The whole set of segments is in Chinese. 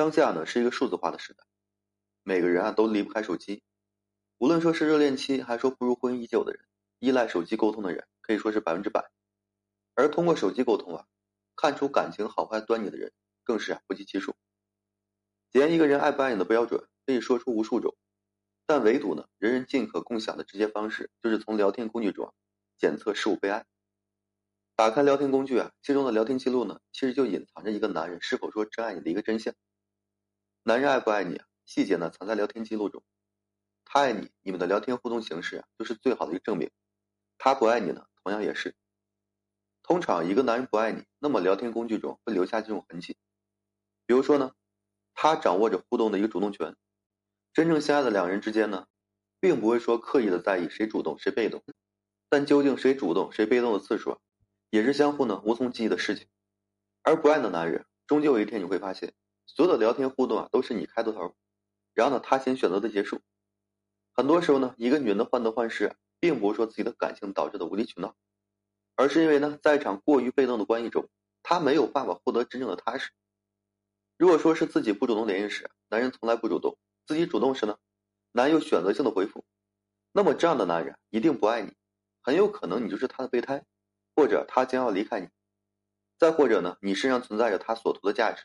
当下呢是一个数字化的时代，每个人啊都离不开手机。无论说是热恋期，还是说步入婚姻已久的人，依赖手机沟通的人可以说是百分之百。而通过手机沟通啊，看出感情好坏端倪的人更是啊不计其数。检验一个人爱不爱你的标准可以说出无数种，但唯独呢，人人尽可共享的直接方式就是从聊天工具中检测是否被爱。打开聊天工具啊，其中的聊天记录呢，其实就隐藏着一个男人是否说真爱你的一个真相。男人爱不爱你？细节呢藏在聊天记录中。他爱你，你们的聊天互动形式，就是最好的一个证明。他不爱你呢，同样也是。通常一个男人不爱你，那么聊天工具中会留下这种痕迹。比如说呢，他掌握着互动的一个主动权。真正相爱的两人之间呢，并不会说刻意的在意谁主动谁被动，但究竟谁主动谁被动的次数？也是相互呢无从记忆的事情，而不爱的男人，终究有一天你会发现，所有的聊天互动啊都是你开的头，然后呢他先选择的结束。很多时候呢，一个女人的患得患失，并不是说自己的感情导致的无理取闹，而是因为呢在一场过于被动的关系中，她没有办法获得真正的踏实。如果说是自己不主动联系时，男人从来不主动；自己主动时呢，男友选择性的回复，那么这样的男人一定不爱你，很有可能你就是他的备胎。或者他将要离开你，再或者呢，你身上存在着他所图的价值，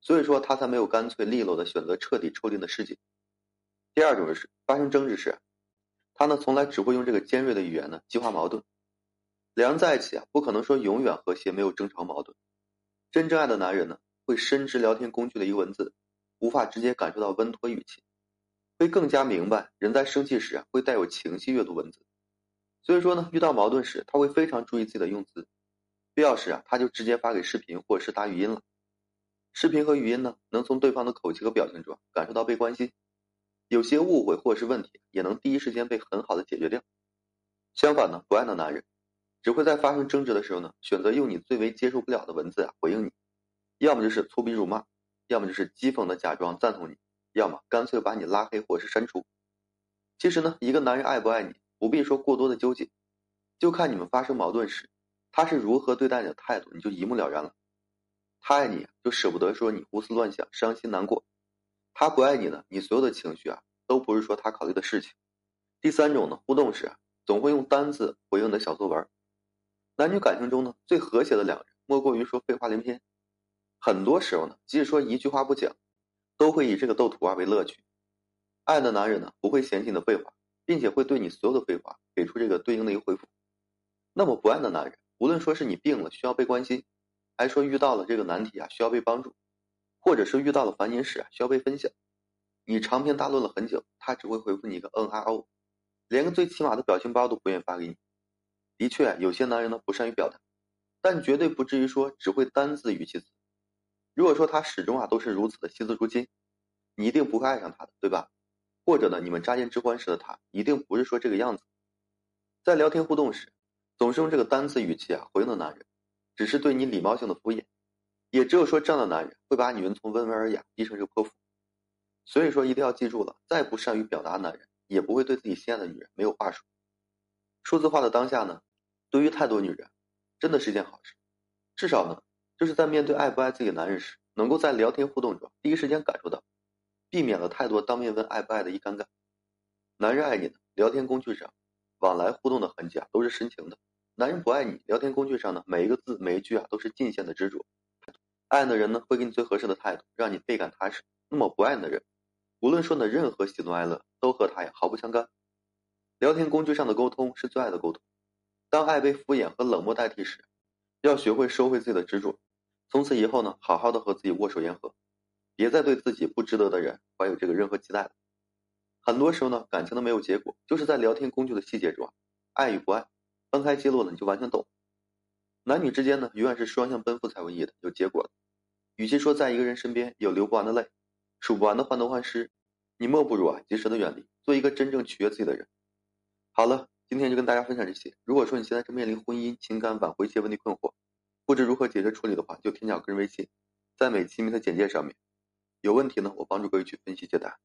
所以说他才没有干脆利落的选择彻底抽离的世界。第二种是发生争执时，他呢从来只会用这个尖锐的语言呢激化矛盾。两人在一起啊，不可能说永远和谐没有争吵矛盾。真正爱的男人呢，会深知聊天工具的一个文字，无法直接感受到温和语气，会更加明白人在生气时啊会带有情绪阅读文字。所以说呢，遇到矛盾时，他会非常注意自己的用词，必要时啊，他就直接发给视频或者是打语音了。视频和语音呢，能从对方的口气和表情中感受到被关心，有些误会或者是问题，也能第一时间被很好的解决掉。相反呢，不爱的男人，只会在发生争执的时候呢，选择用你最为接受不了的文字啊回应你，要么就是粗鄙辱骂，要么就是讥讽的假装赞同你，要么干脆把你拉黑或是删除。其实呢，一个男人爱不爱你？不必说过多的纠结，就看你们发生矛盾时，他是如何对待你的态度，你就一目了然了。他爱你，就舍不得说你胡思乱想、伤心难过；他不爱你呢，你所有的情绪啊，都不是说他考虑的事情。第三种呢，互动时总会用单字回应的小作文。男女感情中呢，最和谐的两人，莫过于说废话连篇。很多时候呢，即使说一句话不讲，都会以这个斗图啊为乐趣。爱的男人呢，不会嫌弃你的废话。并且会对你所有的废话给出这个对应的一个回复。那么不爱的男人，无论说是你病了需要被关心，还说遇到了这个难题啊需要被帮助，或者是遇到了烦心事啊需要被分享，你长篇大论了很久，他只会回复你一个嗯啊哦，连个最起码的表情包都不愿意发给你。的确，有些男人呢不善于表达，但绝对不至于说只会单字语气词。如果说他始终啊都是如此的惜字如金，你一定不会爱上他的，对吧？或者呢，你们乍见之欢时的他，一定不是说这个样子。在聊天互动时，总是用这个单字语气啊回应的男人，只是对你礼貌性的敷衍。也只有说这样的男人，会把女人从温文尔雅逼成这个泼妇。所以说，一定要记住了，再不善于表达男人，也不会对自己心爱的女人没有话说。数字化的当下呢，对于太多女人，真的是一件好事。至少呢，就是在面对爱不爱自己的男人时，能够在聊天互动中第一时间感受到。避免了太多当面问爱不爱的一尴尬。男人爱你的聊天工具上，往来互动的痕迹啊，都是深情的；男人不爱你，聊天工具上呢，每一个字每一句啊，都是尽显的执着。爱的人呢，会给你最合适的态度，让你倍感踏实。那么不爱你的人，无论说的任何喜怒哀乐，都和他呀毫不相干。聊天工具上的沟通是最爱的沟通。当爱被敷衍和冷漠代替时，要学会收回自己的执着。从此以后呢，好好的和自己握手言和。别再对自己不值得的人怀有这个任何期待了。很多时候呢，感情都没有结果，就是在聊天工具的细节中啊，爱与不爱，翻开记录了你就完全懂。男女之间呢，永远是双向奔赴才有意义的，有结果的。与其说在一个人身边有流不完的泪，数不完的患得患失，你莫不如啊及时的远离，做一个真正取悦自己的人。好了，今天就跟大家分享这些。如果说你现在正面临婚姻、情感挽回一些问题困惑，不知如何解决处理的话，就添加我个人微信，在每期名的简介上面。有问题呢，我帮助各位去分析解答。